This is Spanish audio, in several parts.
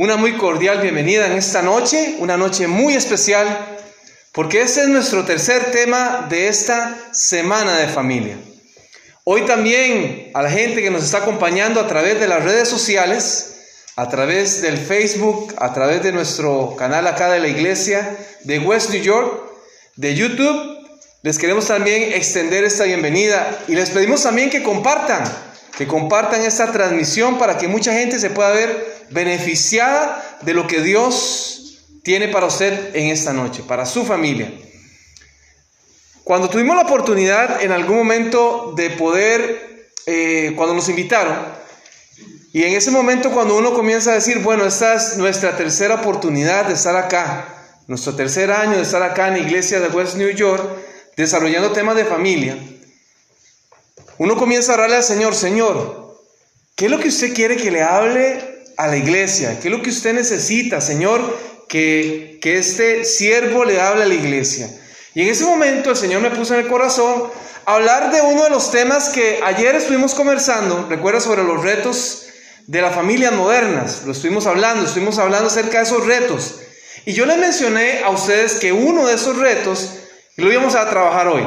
una muy cordial bienvenida en esta noche, una noche muy especial, porque este es nuestro tercer tema de esta semana de familia. Hoy también a la gente que nos está acompañando a través de las redes sociales, a través del Facebook, a través de nuestro canal acá de la iglesia de West New York, de YouTube, les queremos también extender esta bienvenida y les pedimos también que compartan que compartan esta transmisión para que mucha gente se pueda ver beneficiada de lo que Dios tiene para usted en esta noche, para su familia. Cuando tuvimos la oportunidad en algún momento de poder, eh, cuando nos invitaron, y en ese momento cuando uno comienza a decir, bueno, esta es nuestra tercera oportunidad de estar acá, nuestro tercer año de estar acá en la iglesia de West New York, desarrollando temas de familia, uno comienza a orarle al Señor, Señor, ¿qué es lo que usted quiere que le hable a la iglesia? ¿Qué es lo que usted necesita, Señor, que, que este siervo le hable a la iglesia? Y en ese momento el Señor me puso en el corazón hablar de uno de los temas que ayer estuvimos conversando, recuerda sobre los retos de las familias modernas, lo estuvimos hablando, estuvimos hablando acerca de esos retos. Y yo les mencioné a ustedes que uno de esos retos, lo íbamos a trabajar hoy,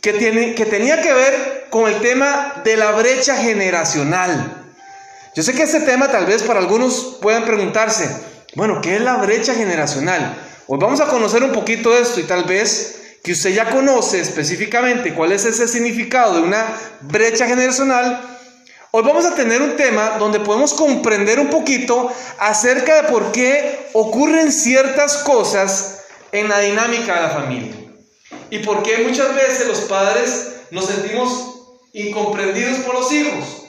que, tiene, que tenía que ver con el tema de la brecha generacional. Yo sé que este tema tal vez para algunos puedan preguntarse, bueno, ¿qué es la brecha generacional? Hoy vamos a conocer un poquito esto y tal vez que usted ya conoce específicamente cuál es ese significado de una brecha generacional. Hoy vamos a tener un tema donde podemos comprender un poquito acerca de por qué ocurren ciertas cosas en la dinámica de la familia. Y por qué muchas veces los padres nos sentimos incomprendidos por los hijos.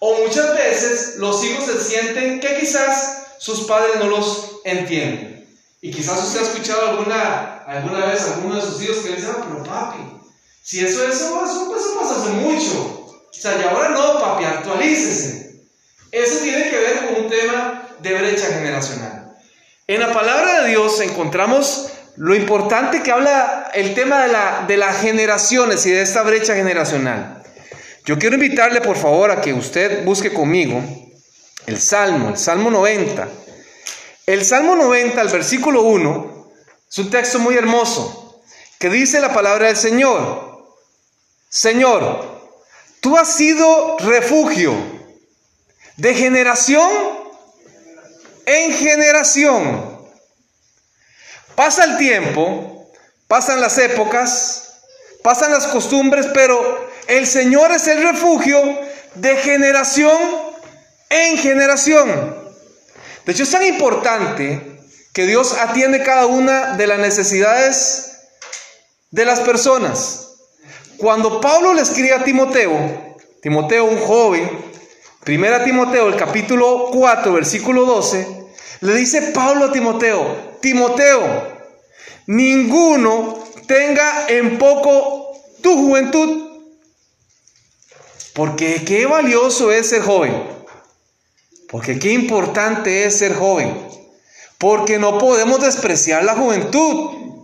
O muchas veces los hijos se sienten que quizás sus padres no los entienden. Y quizás usted ha escuchado alguna, alguna vez a alguno de sus hijos que le dicen, ah, pero papi, si eso, eso, eso, eso pasa hace mucho. O sea, y ahora no, papi, actualícese. Eso tiene que ver con un tema de brecha generacional. En la palabra de Dios encontramos lo importante que habla el tema de, la, de las generaciones y de esta brecha generacional. Yo quiero invitarle por favor a que usted busque conmigo el Salmo, el Salmo 90. El Salmo 90, el versículo 1, es un texto muy hermoso que dice la palabra del Señor. Señor, tú has sido refugio de generación en generación. Pasa el tiempo, pasan las épocas, pasan las costumbres, pero el Señor es el refugio de generación en generación. De hecho, es tan importante que Dios atiende cada una de las necesidades de las personas. Cuando Pablo le escribe a Timoteo, Timoteo un joven, primera Timoteo, el capítulo 4, versículo 12, le dice Pablo a Timoteo, Timoteo, ninguno tenga en poco tu juventud porque qué valioso es ser joven. Porque qué importante es ser joven. Porque no podemos despreciar la juventud.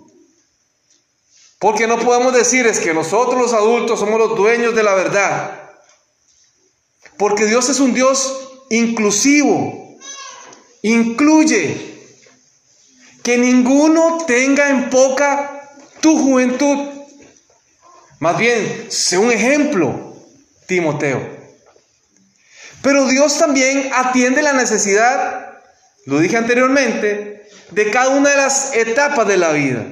Porque no podemos decir es que nosotros los adultos somos los dueños de la verdad. Porque Dios es un Dios inclusivo. Incluye. Que ninguno tenga en poca tu juventud. Más bien, sé un ejemplo. Timoteo. Pero Dios también atiende la necesidad, lo dije anteriormente, de cada una de las etapas de la vida.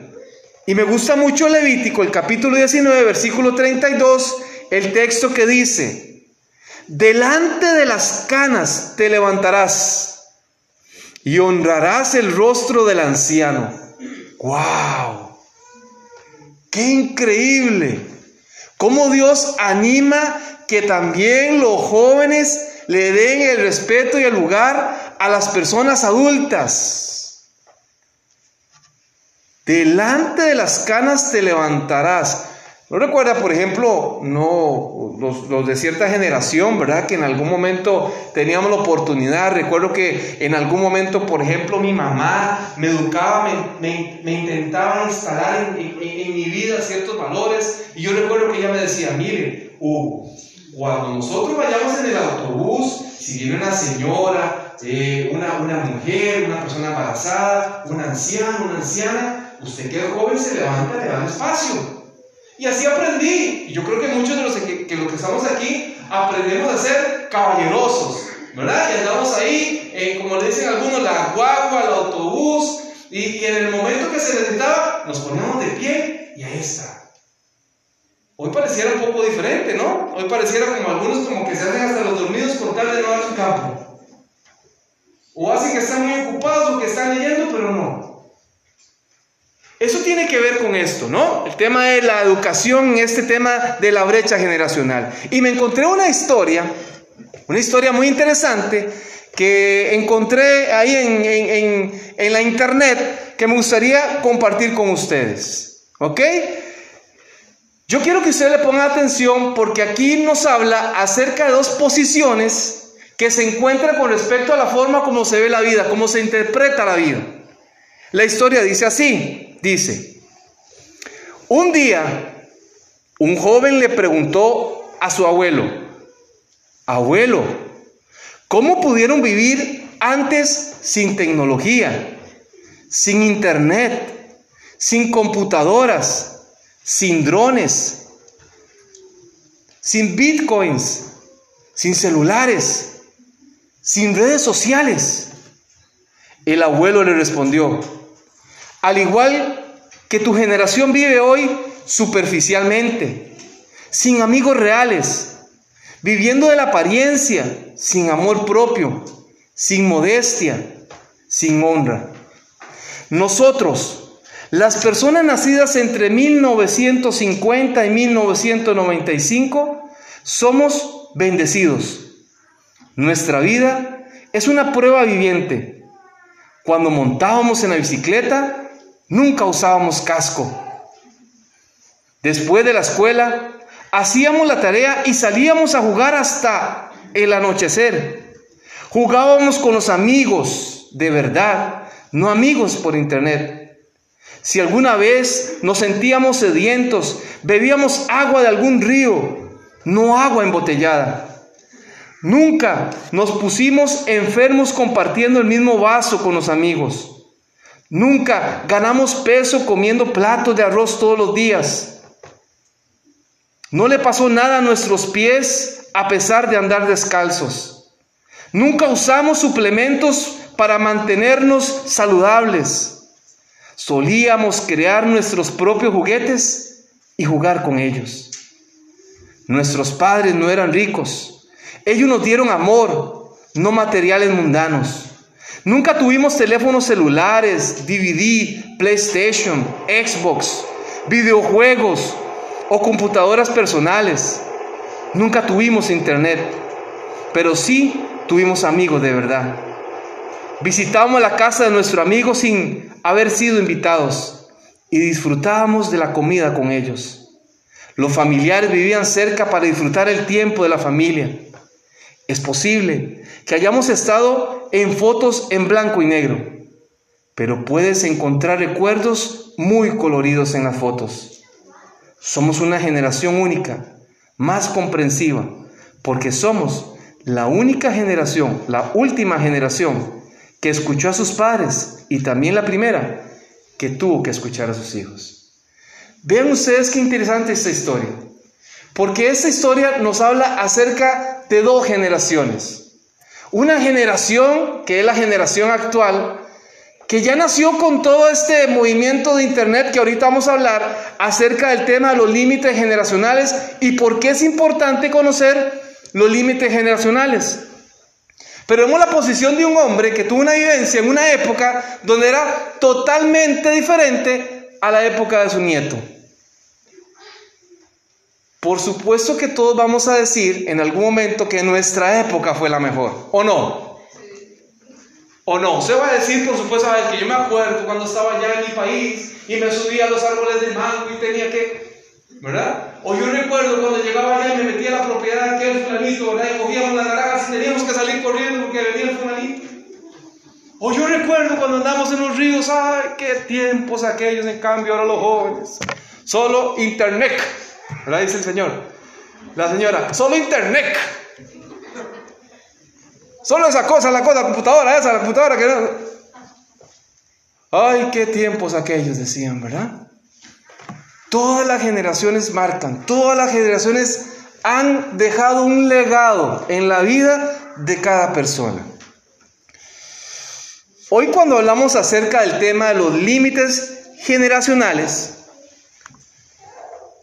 Y me gusta mucho Levítico, el capítulo 19, versículo 32, el texto que dice, delante de las canas te levantarás y honrarás el rostro del anciano. ¡Wow! ¡Qué increíble! Cómo Dios anima que también los jóvenes le den el respeto y el lugar a las personas adultas. Delante de las canas te levantarás. ¿No recuerda, por ejemplo, no, los, de cierta generación, ¿verdad? Que en algún momento teníamos la oportunidad. Recuerdo que en algún momento, por ejemplo, mi mamá me educaba, me, intentaba instalar en, mi vida ciertos valores. Y yo recuerdo que ella me decía, mire, Hugo, cuando nosotros vayamos en el autobús, si viene una señora, eh, una, una mujer, una persona embarazada, un anciano, una anciana, usted que es joven se levanta, le da espacio. Y así aprendí. Y yo creo que muchos de los que, que, los que estamos aquí aprendemos a ser caballerosos, ¿verdad? Y andamos ahí, eh, como le dicen algunos, la guagua, el autobús, y, y en el momento que se necesitaba, nos poníamos de pie y ahí está. Hoy pareciera un poco diferente, ¿no? Hoy pareciera como algunos como que se hacen hasta los dormidos por tal de no dar su campo. O hacen que están muy ocupados o que están leyendo, pero no. Eso tiene que ver con esto, ¿no? El tema de la educación, este tema de la brecha generacional. Y me encontré una historia, una historia muy interesante que encontré ahí en, en, en, la internet que me gustaría compartir con ustedes. ¿Ok? Yo quiero que usted le ponga atención porque aquí nos habla acerca de dos posiciones que se encuentran con respecto a la forma como se ve la vida, cómo se interpreta la vida. La historia dice así, dice, un día un joven le preguntó a su abuelo, abuelo, ¿cómo pudieron vivir antes sin tecnología, sin internet, sin computadoras? Sin drones, sin bitcoins, sin celulares, sin redes sociales. El abuelo le respondió, al igual que tu generación vive hoy superficialmente, sin amigos reales, viviendo de la apariencia, sin amor propio, sin modestia, sin honra. Nosotros, las personas nacidas entre 1950 y 1995 somos bendecidos. Nuestra vida es una prueba viviente. Cuando montábamos en la bicicleta, nunca usábamos casco. Después de la escuela, hacíamos la tarea y salíamos a jugar hasta el anochecer. Jugábamos con los amigos de verdad, no amigos por internet. Si alguna vez nos sentíamos sedientos, bebíamos agua de algún río, no agua embotellada. Nunca nos pusimos enfermos compartiendo el mismo vaso con los amigos. Nunca ganamos peso comiendo platos de arroz todos los días. No le pasó nada a nuestros pies a pesar de andar descalzos. Nunca usamos suplementos para mantenernos saludables. Solíamos crear nuestros propios juguetes y jugar con ellos. Nuestros padres no eran ricos. Ellos nos dieron amor, no materiales mundanos. Nunca tuvimos teléfonos celulares, DVD, PlayStation, Xbox, videojuegos o computadoras personales. Nunca tuvimos internet, pero sí tuvimos amigos de verdad. Visitábamos la casa de nuestro amigo sin haber sido invitados y disfrutábamos de la comida con ellos. Los familiares vivían cerca para disfrutar el tiempo de la familia. Es posible que hayamos estado en fotos en blanco y negro, pero puedes encontrar recuerdos muy coloridos en las fotos. Somos una generación única, más comprensiva, porque somos la única generación, la última generación que escuchó a sus padres y también la primera que tuvo que escuchar a sus hijos. Vean ustedes qué interesante esta historia, porque esta historia nos habla acerca de dos generaciones. Una generación que es la generación actual, que ya nació con todo este movimiento de Internet que ahorita vamos a hablar acerca del tema de los límites generacionales y por qué es importante conocer los límites generacionales. Pero vemos la posición de un hombre que tuvo una vivencia en una época donde era totalmente diferente a la época de su nieto. Por supuesto que todos vamos a decir en algún momento que nuestra época fue la mejor, ¿o no? ¿O no? Se va a decir, por supuesto, que yo me acuerdo cuando estaba allá en mi país y me subía a los árboles de mango y tenía que ¿verdad? O yo recuerdo cuando llegaba allá y me metía a la propiedad de aquel fulanito, ¿verdad? Y cogíamos las naranjas y teníamos que salir corriendo porque venía el fulanito. O yo recuerdo cuando andamos en los ríos, ay, qué tiempos aquellos, en cambio ahora los jóvenes. Solo internet, ¿verdad? Dice el Señor. La señora, solo internet. Solo esa cosa, la cosa, la computadora, esa, la computadora que no. Ay, qué tiempos aquellos decían, ¿verdad? Todas las generaciones marcan, todas las generaciones han dejado un legado en la vida de cada persona. Hoy cuando hablamos acerca del tema de los límites generacionales,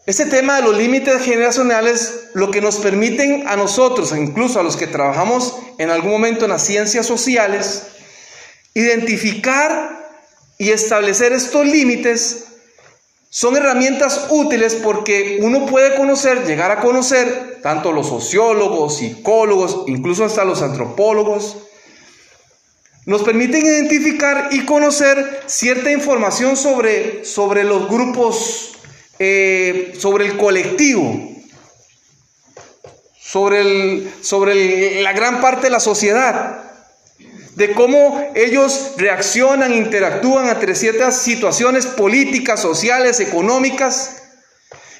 este tema de los límites generacionales lo que nos permiten a nosotros, incluso a los que trabajamos en algún momento en las ciencias sociales, identificar y establecer estos límites son herramientas útiles porque uno puede conocer, llegar a conocer, tanto los sociólogos, psicólogos, incluso hasta los antropólogos, nos permiten identificar y conocer cierta información sobre, sobre los grupos, eh, sobre el colectivo, sobre, el, sobre la gran parte de la sociedad de cómo ellos reaccionan, interactúan ante ciertas situaciones políticas, sociales, económicas.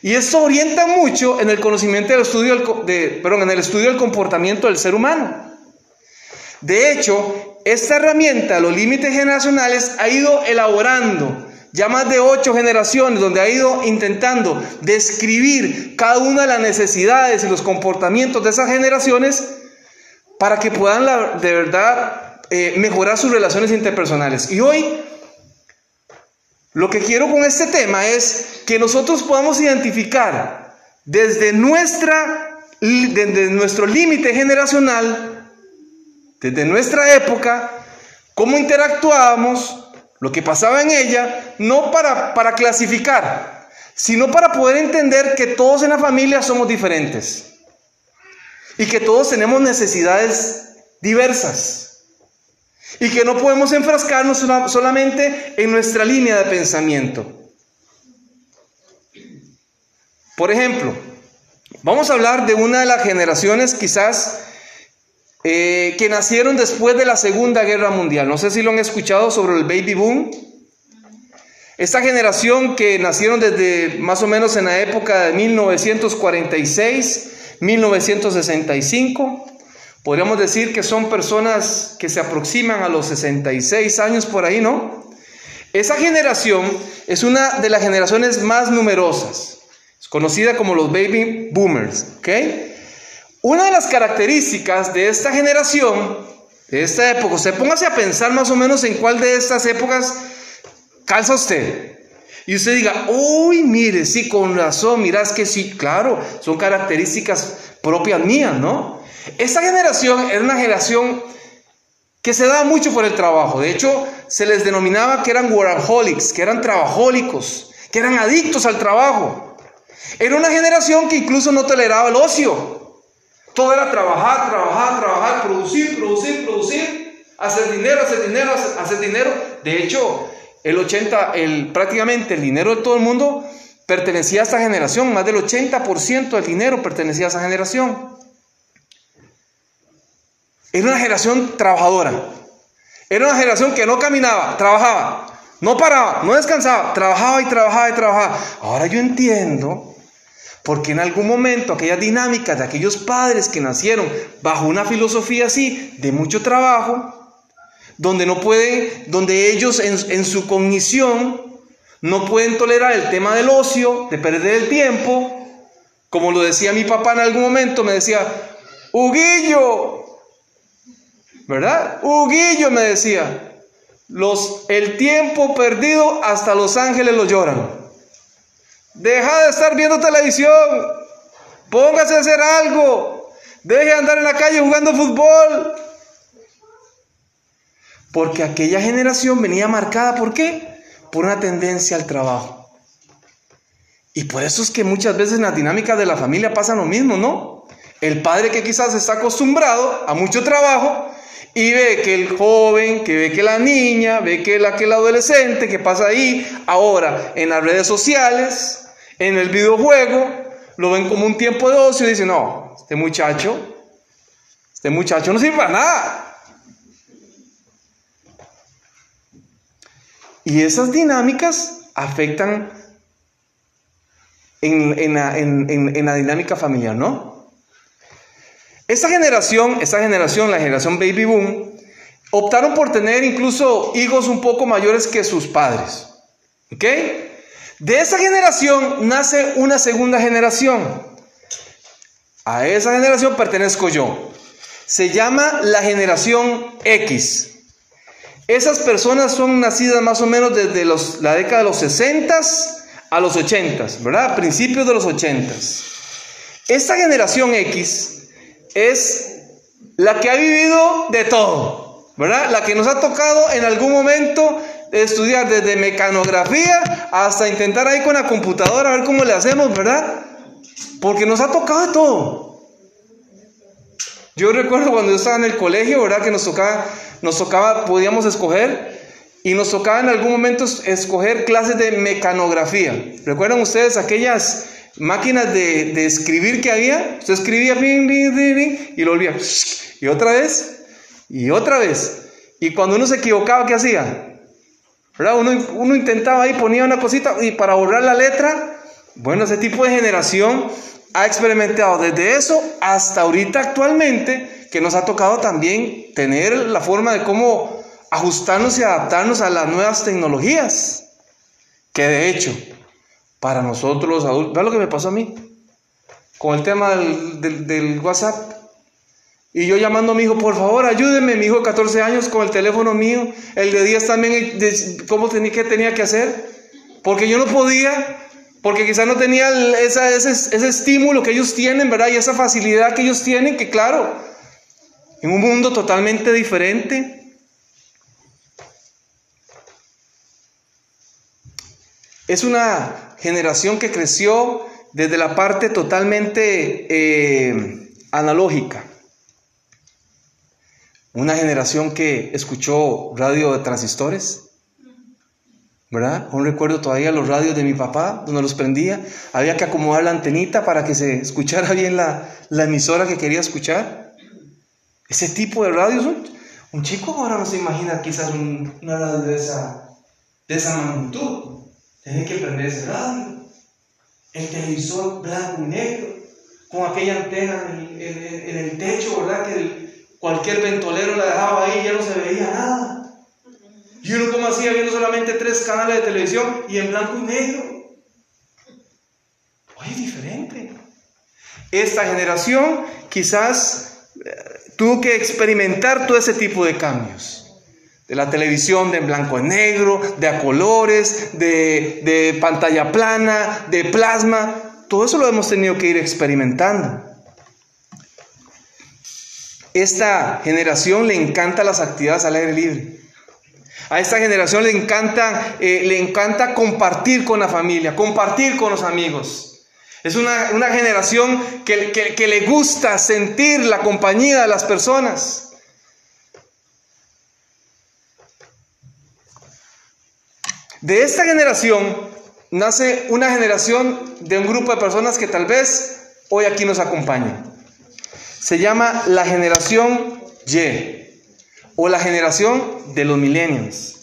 Y esto orienta mucho en el conocimiento del estudio del, en el estudio del comportamiento del ser humano. De hecho, esta herramienta, los límites generacionales, ha ido elaborando ya más de ocho generaciones, donde ha ido intentando describir cada una de las necesidades y los comportamientos de esas generaciones para que puedan de verdad eh, mejorar sus relaciones interpersonales. Y hoy lo que quiero con este tema es que nosotros podamos identificar desde, nuestra, desde nuestro límite generacional, desde nuestra época, cómo interactuábamos, lo que pasaba en ella, no para, para clasificar, sino para poder entender que todos en la familia somos diferentes y que todos tenemos necesidades diversas. Y que no podemos enfrascarnos solamente en nuestra línea de pensamiento. Por ejemplo, vamos a hablar de una de las generaciones quizás eh, que nacieron después de la Segunda Guerra Mundial. No sé si lo han escuchado sobre el baby boom. Esta generación que nacieron desde más o menos en la época de 1946, 1965, Podríamos decir que son personas que se aproximan a los 66 años por ahí, ¿no? Esa generación es una de las generaciones más numerosas, es conocida como los baby boomers, ¿ok? Una de las características de esta generación, de esta época, usted póngase a pensar más o menos en cuál de estas épocas calza usted. Y usted diga, uy, mire, sí, con razón, mirás que sí, claro, son características propias mías, ¿no? Esta generación era una generación que se daba mucho por el trabajo. De hecho, se les denominaba que eran workaholics, que eran trabajólicos, que eran adictos al trabajo. Era una generación que incluso no toleraba el ocio. Todo era trabajar, trabajar, trabajar, producir, producir, producir, hacer dinero, hacer dinero, hacer, dinero. De hecho, el 80, el, prácticamente el dinero de todo el mundo pertenecía a esta generación. Más del 80% del dinero pertenecía a esa generación. Era una generación trabajadora. Era una generación que no caminaba, trabajaba. No paraba, no descansaba, trabajaba y trabajaba y trabajaba. Ahora yo entiendo porque en algún momento aquellas dinámicas de aquellos padres que nacieron bajo una filosofía así, de mucho trabajo, donde no pueden, donde ellos en, en su cognición no pueden tolerar el tema del ocio, de perder el tiempo, como lo decía mi papá en algún momento, me decía, Huguillo, ¿verdad? Huguillo me decía, los, el tiempo perdido hasta los ángeles lo lloran. Deja de estar viendo televisión, póngase a hacer algo, deje de andar en la calle jugando fútbol. Porque aquella generación venía marcada, ¿por qué? Por una tendencia al trabajo. Y por eso es que muchas veces en la dinámica de la familia pasa lo mismo, ¿no? El padre que quizás está acostumbrado a mucho trabajo, y ve que el joven, que ve que la niña, ve que el, adolescente que pasa ahí, ahora en las redes sociales, en el videojuego, lo ven como un tiempo de ocio y dicen, no, este muchacho, este muchacho no sirve para nada. Y esas dinámicas afectan en, la, dinámica familiar, ¿no? Esta generación, esta generación, la generación baby boom, optaron por tener incluso hijos un poco mayores que sus padres. ¿Ok? De esa generación nace una segunda generación. A esa generación pertenezco yo. Se llama la generación X. Esas personas son nacidas más o menos desde la década de los 60 a los 80, ¿verdad? Principios de los 80. Esta generación X es la que ha vivido de todo, ¿verdad? La que nos ha tocado en algún momento estudiar desde mecanografía hasta intentar ahí con la computadora a ver cómo le hacemos, ¿verdad? Porque nos ha tocado todo. Yo recuerdo cuando yo estaba en el colegio, ¿verdad? Que nos tocaba nos tocaba, podíamos escoger y nos tocaba en algún momento escoger clases de mecanografía. ¿Recuerdan ustedes aquellas máquinas de, escribir que había? Usted escribía y lo volvía. Y otra vez, y otra vez. Y cuando uno se equivocaba, ¿qué hacía? Uno, uno intentaba ahí, ponía una cosita y para borrar la letra. Bueno, ese tipo de generación ha experimentado desde eso hasta ahorita actualmente que nos ha tocado también tener la forma de cómo ajustarnos y adaptarnos a las nuevas tecnologías. Que de hecho, para nosotros los adultos, ¿ves lo que me pasó a mí? Con el tema del, WhatsApp. Y yo llamando a mi hijo, por favor, ayúdeme, mi hijo de 14 años, con el teléfono mío, el de 10 también, ¿cómo tenía, qué tenía que hacer? Porque yo no podía, porque quizás no tenía ese, ese estímulo que ellos tienen, ¿verdad? Y esa facilidad que ellos tienen, que claro, en un mundo totalmente diferente. Es una generación que creció desde la parte totalmente eh, analógica. Una generación que escuchó radio de transistores. ¿Verdad? Aún recuerdo todavía los radios de mi papá, donde los prendía. Había que acomodar la antenita para que se escuchara bien la, emisora que quería escuchar. Ese tipo de radios, un, chico ahora no se imagina quizás una radio de esa, de esa magnitud. Tiene que prender ese radio. El televisor blanco y negro, con aquella antena en, el techo, ¿verdad? Que cualquier ventolero la dejaba ahí y ya no se veía nada. Y uno como hacía viendo solamente tres canales de televisión y en blanco y negro. Oye, diferente. Esta generación quizás tuvo que experimentar todo ese tipo de cambios. De la televisión de en blanco y negro, de a colores, de, de pantalla plana, de plasma. Todo eso lo hemos tenido que ir experimentando. Esta generación le encanta las actividades al aire libre. A esta generación le encanta, eh, le encanta compartir con la familia, compartir con los amigos. Es una, generación que, que le gusta sentir la compañía de las personas. De esta generación nace una generación de un grupo de personas que tal vez hoy aquí nos acompaña. Se llama la generación Y o la generación de los millennials.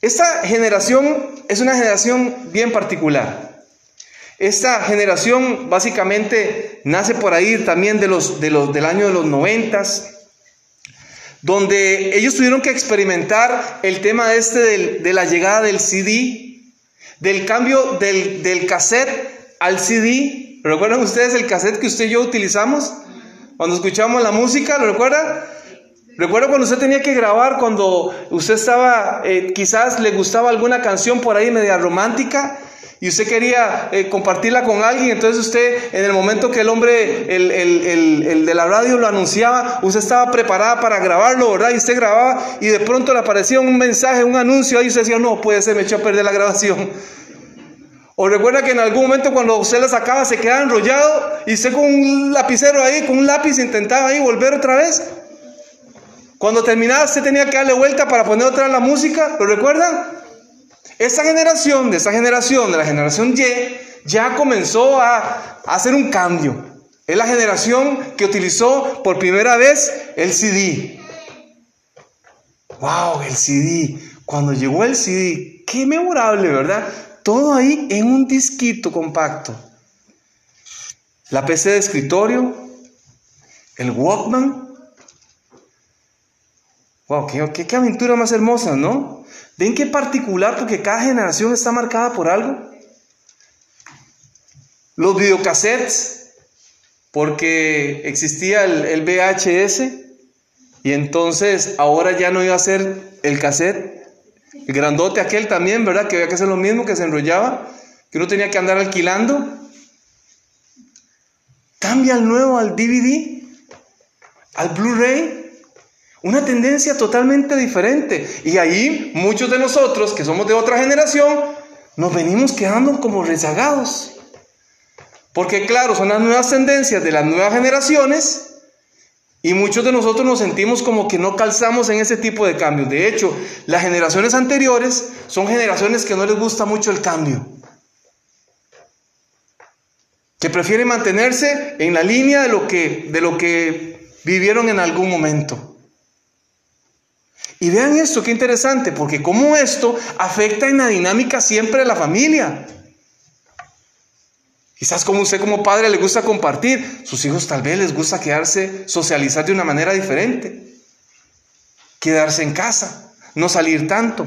Esta generación es una generación bien particular. Esta generación básicamente nace por ahí también de los, de los, del año de los noventas, donde ellos tuvieron que experimentar el tema este de la llegada del CD, del cambio del, del cassette al CD. ¿Recuerdan ustedes el cassette que usted y yo utilizamos cuando escuchamos la música? ¿Lo recuerdan? Recuerdo cuando usted tenía que grabar, cuando usted estaba, eh, quizás le gustaba alguna canción por ahí media romántica, y usted quería eh, compartirla con alguien, entonces usted en el momento que el hombre, el, el, el, de la radio lo anunciaba, usted estaba preparada para grabarlo, ¿verdad? Y usted grababa y de pronto le aparecía un mensaje, un anuncio, y usted decía, no, puede ser, me echó a perder la grabación. O recuerda que en algún momento cuando usted la sacaba se quedaba enrollado y usted con un lapicero ahí, con un lápiz intentaba ahí volver otra vez. Cuando terminaba usted tenía que darle vuelta para poner otra la música, ¿lo recuerdan? Esa generación, de esa generación, de la generación Y, ya comenzó a, hacer un cambio. Es la generación que utilizó por primera vez el CD. ¡Wow! El CD. Cuando llegó el CD, qué memorable, ¿verdad? Todo ahí en un disquito compacto. La PC de escritorio, el Walkman. Wow, qué, qué, aventura más hermosa, ¿no? ¿Ven qué particular? Porque cada generación está marcada por algo. Los videocassettes, porque existía el, el VHS, y entonces ahora ya no iba a ser el cassette, el grandote aquel también, ¿verdad? Que había que hacer lo mismo, que se enrollaba, que uno tenía que andar alquilando. Cambia al nuevo, al DVD, al Blu-ray. Una tendencia totalmente diferente. Y ahí muchos de nosotros, que somos de otra generación, nos venimos quedando como rezagados. Porque claro, son las nuevas tendencias de las nuevas generaciones y muchos de nosotros nos sentimos como que no calzamos en ese tipo de cambios. De hecho, las generaciones anteriores son generaciones que no les gusta mucho el cambio. Que prefieren mantenerse en la línea de lo que, de lo que vivieron en algún momento. Y vean esto, qué interesante, porque como esto afecta en la dinámica siempre de la familia. Quizás como usted como padre le gusta compartir, sus hijos tal vez les gusta quedarse, socializar de una manera diferente, quedarse en casa, no salir tanto.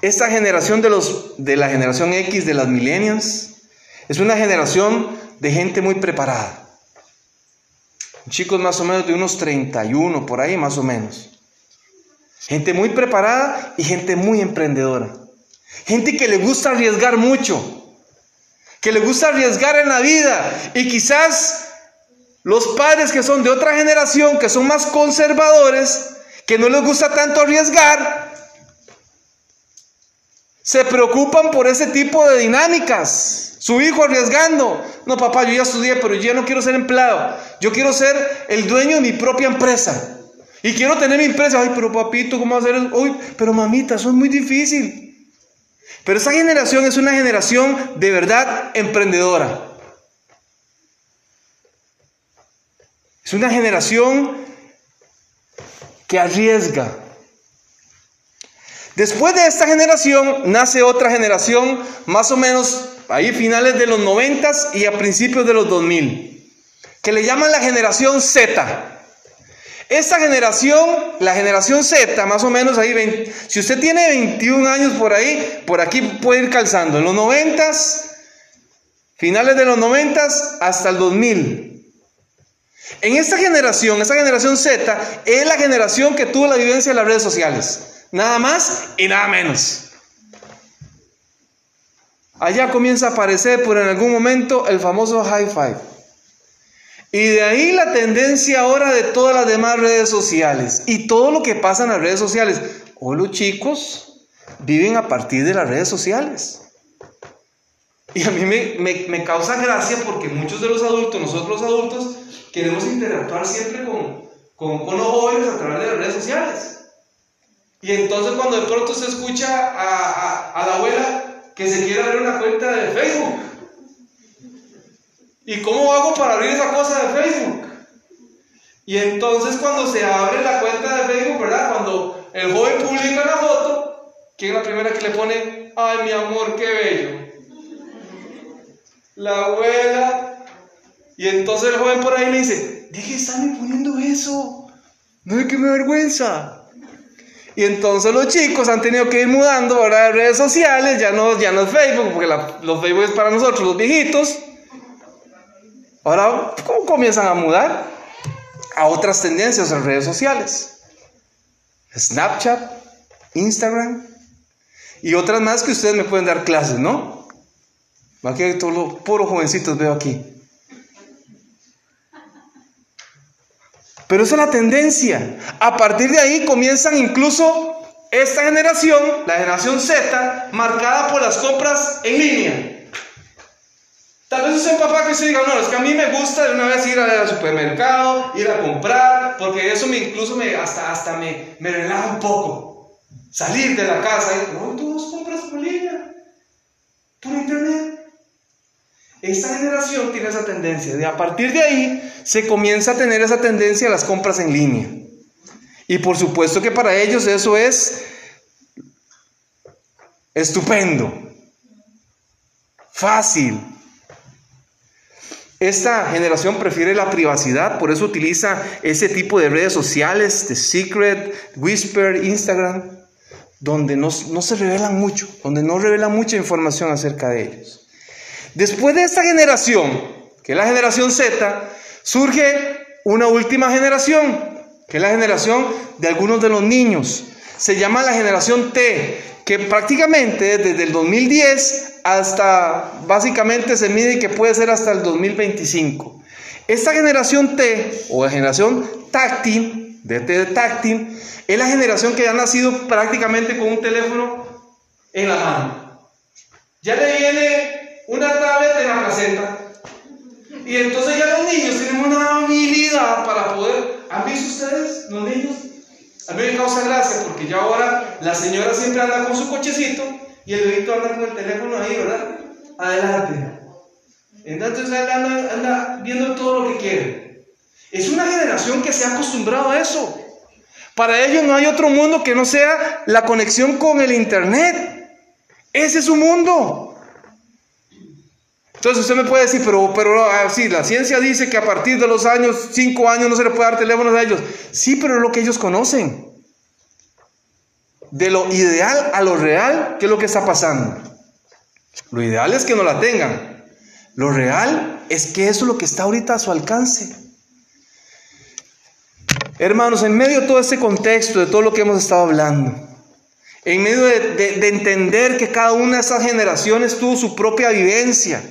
Esta generación de, los, de la generación X, de las millennials, es una generación de gente muy preparada. Chicos más o menos de unos 31, por ahí más o menos. Gente muy preparada y gente muy emprendedora. Gente que le gusta arriesgar mucho, que le gusta arriesgar en la vida. Y quizás los padres que son de otra generación, que son más conservadores, que no les gusta tanto arriesgar, se preocupan por ese tipo de dinámicas. Su hijo arriesgando. No, papá, yo ya estudié, pero yo ya no quiero ser empleado. Yo quiero ser el dueño de mi propia empresa. Y quiero tener mi empresa. Ay, pero papito, ¿cómo hacer eso? Uy, pero mamita, eso es muy difícil. Pero esa generación es una generación de verdad emprendedora. Es una generación que arriesga. Después de esta generación nace otra generación, más o menos ahí finales de los 90 y a principios de los 2000, que le llaman la generación Z. Esta generación, la generación Z, más o menos ahí, si usted tiene 21 años por ahí, por aquí puede ir calzando. En los 90, finales de los 90 hasta el 2000. En esta generación, esta generación Z, es la generación que tuvo la vivencia de las redes sociales. Nada más y nada menos. Allá comienza a aparecer por en algún momento el famoso high five. Y de ahí la tendencia ahora de todas las demás redes sociales y todo lo que pasa en las redes sociales. Hoy los chicos viven a partir de las redes sociales. Y a mí me, causa gracia porque muchos de los adultos, nosotros los adultos, queremos interactuar siempre con, con, los jóvenes a través de las redes sociales. Y entonces cuando de pronto se escucha a, a la abuela que se quiere abrir una cuenta de Facebook, ¿Y cómo hago para abrir esa cosa de Facebook? Y entonces cuando se abre la cuenta de Facebook, ¿verdad? Cuando el joven publica la foto, ¿quién es la primera que le pone? Ay, mi amor, qué bello. La abuela. Y entonces el joven por ahí le dice, deje de estarme poniendo eso. No es que me vergüenza. Y entonces los chicos han tenido que ir mudando ahora de redes sociales, ya no, ya no es Facebook, porque los Facebook es para nosotros, los viejitos. Ahora, ¿cómo comienzan a mudar? A otras tendencias en redes sociales. Snapchat, Instagram y otras más que ustedes me pueden dar clases, ¿no? Aquí todos los puros jovencitos veo aquí. Pero esa es la tendencia. A partir de ahí comienzan incluso esta generación, la generación Z, marcada por las compras en línea. Tal vez usted papá que se diga, no, es que a mí me gusta de una vez ir al supermercado, ir a comprar, porque eso me incluso me, hasta, hasta me, me relaja un poco. Salir de la casa y, no, tú compras por línea, por internet. Esta generación tiene esa tendencia, de a partir de ahí se comienza a tener esa tendencia a las compras en línea. Y por supuesto que para ellos eso es estupendo, fácil. Esta generación prefiere la privacidad, por eso utiliza ese tipo de redes sociales, de Secret, Whisper, Instagram, donde no, no se revelan mucho, donde no revelan mucha información acerca de ellos. Después de esta generación, que es la generación Z, surge una última generación, que es la generación de algunos de los niños. Se llama la generación T, que prácticamente desde el 2010 hasta básicamente se mide que puede ser hasta el 2025. Esta generación T o la generación táctil, de T de táctil, es la generación que ha nacido prácticamente con un teléfono en la mano. Ya le viene una tablet en la placenta. Y entonces ya los niños tienen una habilidad para poder. ¿Han visto ustedes los niños? A mí me causa gracia porque ya ahora la señora siempre anda con su cochecito y el bebito anda con el teléfono ahí, ¿verdad? Adelante. Entonces él anda, anda viendo todo lo que quiere. Es una generación que se ha acostumbrado a eso. Para ellos no hay otro mundo que no sea la conexión con el Internet. Ese es su mundo. Entonces usted me puede decir, pero, pero ah, sí, la ciencia dice que a partir de los años, cinco años, no se le puede dar teléfonos a ellos. Sí, pero es lo que ellos conocen. De lo ideal a lo real, ¿qué es lo que está pasando? Lo ideal es que no la tengan. Lo real es que eso es lo que está ahorita a su alcance. Hermanos, en medio de todo este contexto, de todo lo que hemos estado hablando, en medio de entender que cada una de esas generaciones tuvo su propia vivencia,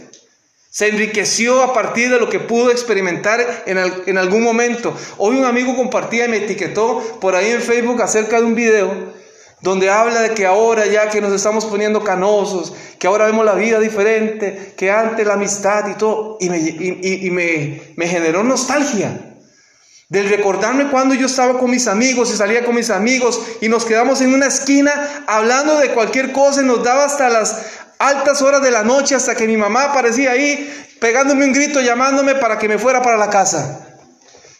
se enriqueció a partir de lo que pudo experimentar en, algún momento. Hoy un amigo compartía y me etiquetó por ahí en Facebook acerca de un video donde habla de que ahora ya que nos estamos poniendo canosos, que ahora vemos la vida diferente, que antes la amistad y todo, y me, y me, me generó nostalgia. Del recordarme cuando yo estaba con mis amigos y salía con mis amigos y nos quedamos en una esquina hablando de cualquier cosa y nos daba hasta las altas horas de la noche hasta que mi mamá aparecía ahí pegándome un grito llamándome para que me fuera para la casa.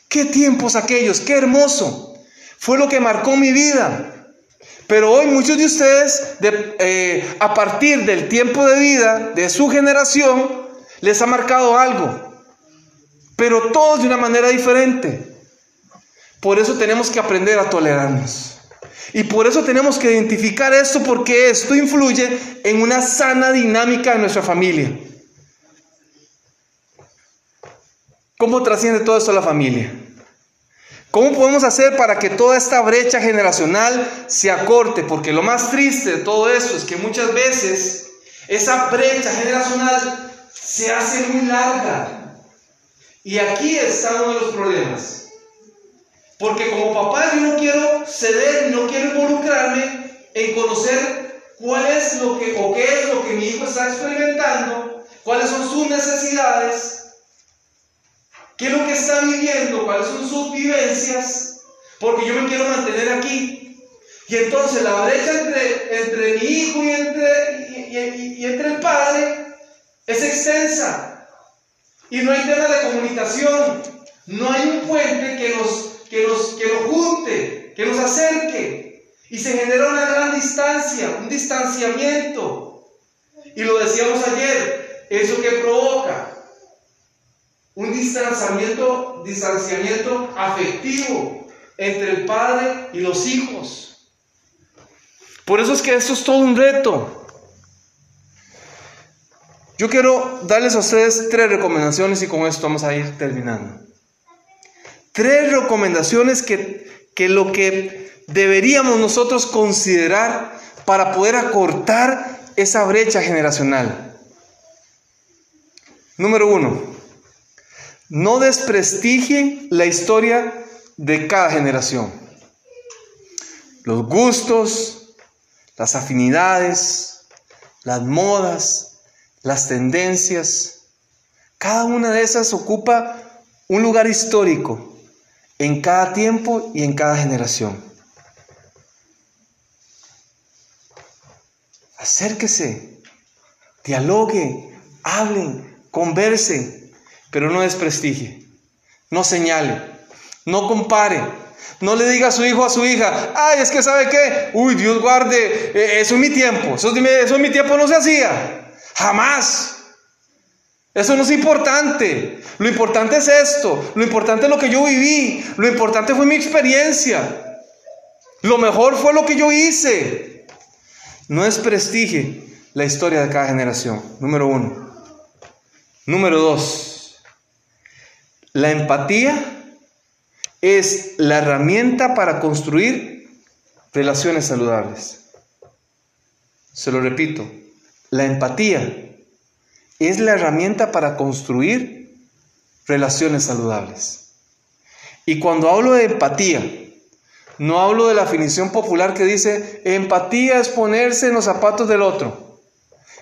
Qué tiempos aquellos, qué hermoso. Fue lo que marcó mi vida. Pero hoy muchos de ustedes, eh, a partir del tiempo de vida de su generación, les ha marcado algo. Pero todos de una manera diferente. Por eso tenemos que aprender a tolerarnos. Y por eso tenemos que identificar esto porque esto influye en una sana dinámica de nuestra familia. ¿Cómo trasciende todo esto a la familia? ¿Cómo podemos hacer para que toda esta brecha generacional se acorte? Porque lo más triste de todo esto es que muchas veces esa brecha generacional se hace muy larga. Y aquí está uno de los problemas. Porque como papá yo no quiero ceder, no quiero involucrarme en conocer cuál es lo que o qué es lo que mi hijo está experimentando, cuáles son sus necesidades, qué es lo que está viviendo, cuáles son sus vivencias, porque yo me quiero mantener aquí. Y entonces la brecha entre, entre mi hijo y entre, y entre el padre es extensa. Y no hay tema de comunicación. No hay un puente que nos que nos, que junte, que nos acerque. Y se genera una gran distancia, un distanciamiento. Y lo decíamos ayer, eso que provoca un distanciamiento, distanciamiento afectivo entre el padre y los hijos. Por eso es que esto es todo un reto. Yo quiero darles a ustedes tres recomendaciones y con esto vamos a ir terminando. Tres recomendaciones que, que lo que deberíamos nosotros considerar para poder acortar esa brecha generacional. Número uno, no desprestigie la historia de cada generación. Los gustos, las afinidades, las modas, las tendencias, cada una de esas ocupa un lugar histórico en cada tiempo y en cada generación. Acérquese, dialogue, hablen, conversen, pero no desprestigie, no señale, no compare, No le diga a su hijo o a su hija, ay, es que sabe qué, uy, Dios guarde, eh, eso es mi tiempo, eso, eso mi tiempo no se hacía, jamás. Eso no es importante. Lo importante es esto. Lo importante es lo que yo viví. Lo importante fue mi experiencia. Lo mejor fue lo que yo hice. No es prestigio la historia de cada generación. Número uno. Número dos. La empatía es la herramienta para construir relaciones saludables. Se lo repito. La empatía es la herramienta para construir relaciones saludables. Y cuando hablo de empatía, no hablo de la definición popular que dice, empatía es ponerse en los zapatos del otro.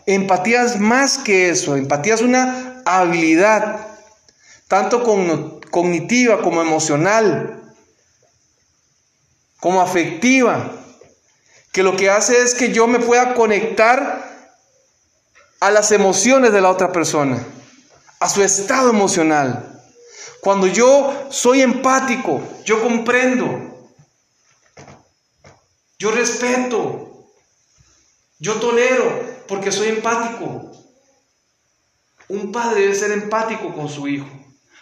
Empatía es más que eso, empatía es una habilidad, tanto cognitiva como emocional, como afectiva, que lo que hace es que yo me pueda conectar a las emociones de la otra persona, a su estado emocional. Cuando yo soy empático, yo comprendo, yo respeto, yo tolero, porque soy empático. Un padre debe ser empático con su hijo.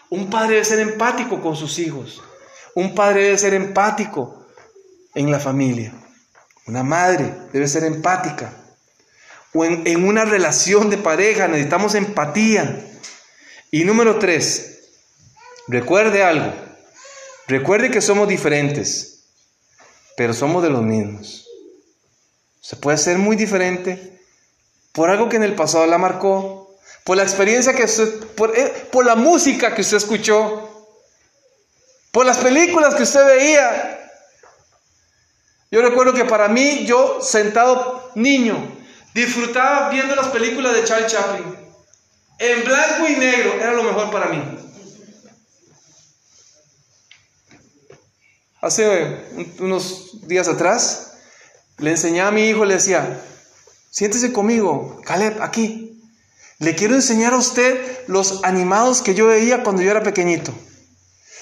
Un padre debe ser empático con sus hijos. Un padre debe ser empático en la familia. Una madre debe ser empática o en, una relación de pareja necesitamos empatía. Y número tres, recuerde algo. Recuerde que somos diferentes, pero somos de los mismos. Se puede ser muy diferente por algo que en el pasado la marcó, por la experiencia que usted, por, eh, por la música que usted escuchó, por las películas que usted veía. Yo recuerdo que para mí, yo sentado niño, Disfrutaba viendo las películas de Charles Chaplin. En blanco y negro era lo mejor para mí. Hace unos días atrás le enseñaba a mi hijo, le decía, siéntese conmigo, Caleb, aquí. Le quiero enseñar a usted los animados que yo veía cuando yo era pequeñito.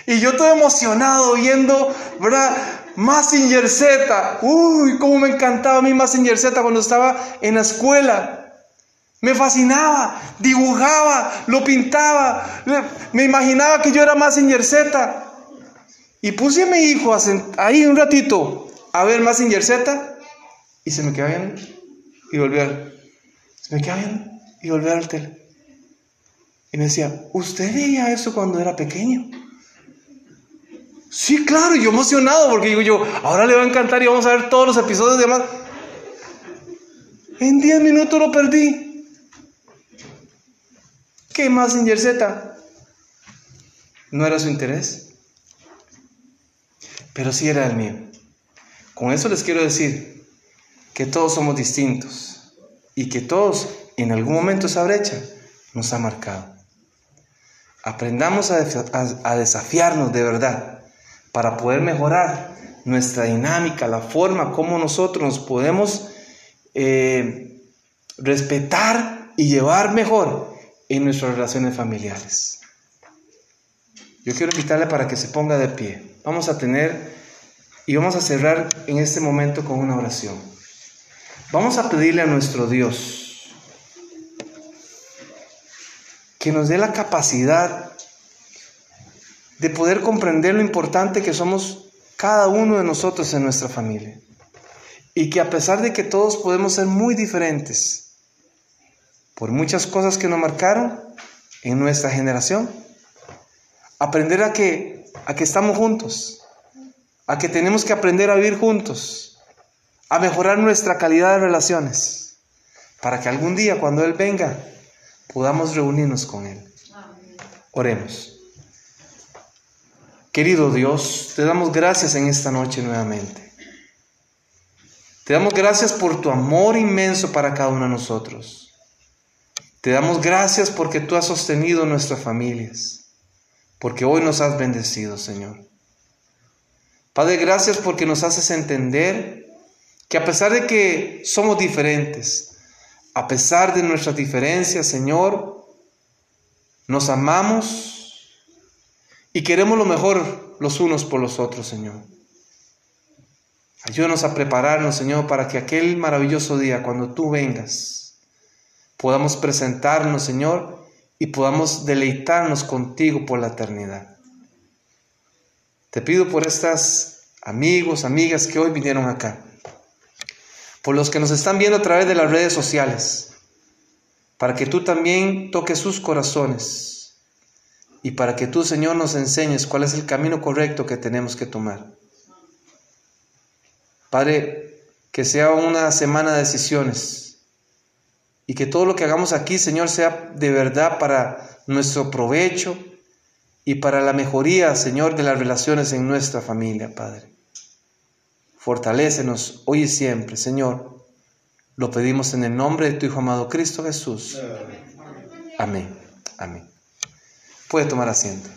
Y yo todo emocionado viendo, ¿verdad? Massinger Z. Uy, cómo me encantaba a mí Massinger Z cuando estaba en la escuela. Me fascinaba, dibujaba, lo pintaba. Me imaginaba que yo era Massinger Z. Y puse a mi hijo ahí un ratito a ver Massinger Z y se me quedaba viendo y volví a Se me quedaba viendo y volví al tele. Y me decía, ¿usted veía eso cuando era pequeño? Sí, claro, yo emocionado porque digo yo, ahora le va a encantar y vamos a ver todos los episodios de más. En 10 minutos lo perdí. ¿Qué más en Z? No era su interés, pero sí era el mío. Con eso les quiero decir que todos somos distintos y que todos en algún momento esa brecha nos ha marcado. Aprendamos a, a desafiarnos de verdad para poder mejorar nuestra dinámica, la forma como nosotros nos podemos eh, respetar y llevar mejor en nuestras relaciones familiares. Yo quiero invitarle para que se ponga de pie. Vamos a tener y vamos a cerrar en este momento con una oración. Vamos a pedirle a nuestro Dios que nos dé la capacidad de poder comprender lo importante que somos cada uno de nosotros en nuestra familia. Y que a pesar de que todos podemos ser muy diferentes por muchas cosas que nos marcaron en nuestra generación, aprender a que, a que estamos juntos, a que tenemos que aprender a vivir juntos, a mejorar nuestra calidad de relaciones, para que algún día cuando Él venga podamos reunirnos con Él. Oremos. Querido Dios, te damos gracias en esta noche nuevamente. Te damos gracias por tu amor inmenso para cada uno de nosotros. Te damos gracias porque tú has sostenido nuestras familias, porque hoy nos has bendecido, Señor. Padre, gracias porque nos haces entender que a pesar de que somos diferentes, a pesar de nuestras diferencias, Señor, nos amamos y queremos lo mejor los unos por los otros, Señor. Ayúdanos a prepararnos, Señor, para que aquel maravilloso día, cuando tú vengas, podamos presentarnos, Señor, y podamos deleitarnos contigo por la eternidad. Te pido por estas amigos, amigas que hoy vinieron acá, por los que nos están viendo a través de las redes sociales, para que tú también toques sus corazones y para que tú, Señor, nos enseñes cuál es el camino correcto que tenemos que tomar. Padre, que sea una semana de decisiones y que todo lo que hagamos aquí, Señor, sea de verdad para nuestro provecho y para la mejoría, Señor, de las relaciones en nuestra familia, Padre. Fortalécenos hoy y siempre, Señor. Lo pedimos en el nombre de tu Hijo amado Cristo Jesús. Amén. Amén. Puede tomar asiento.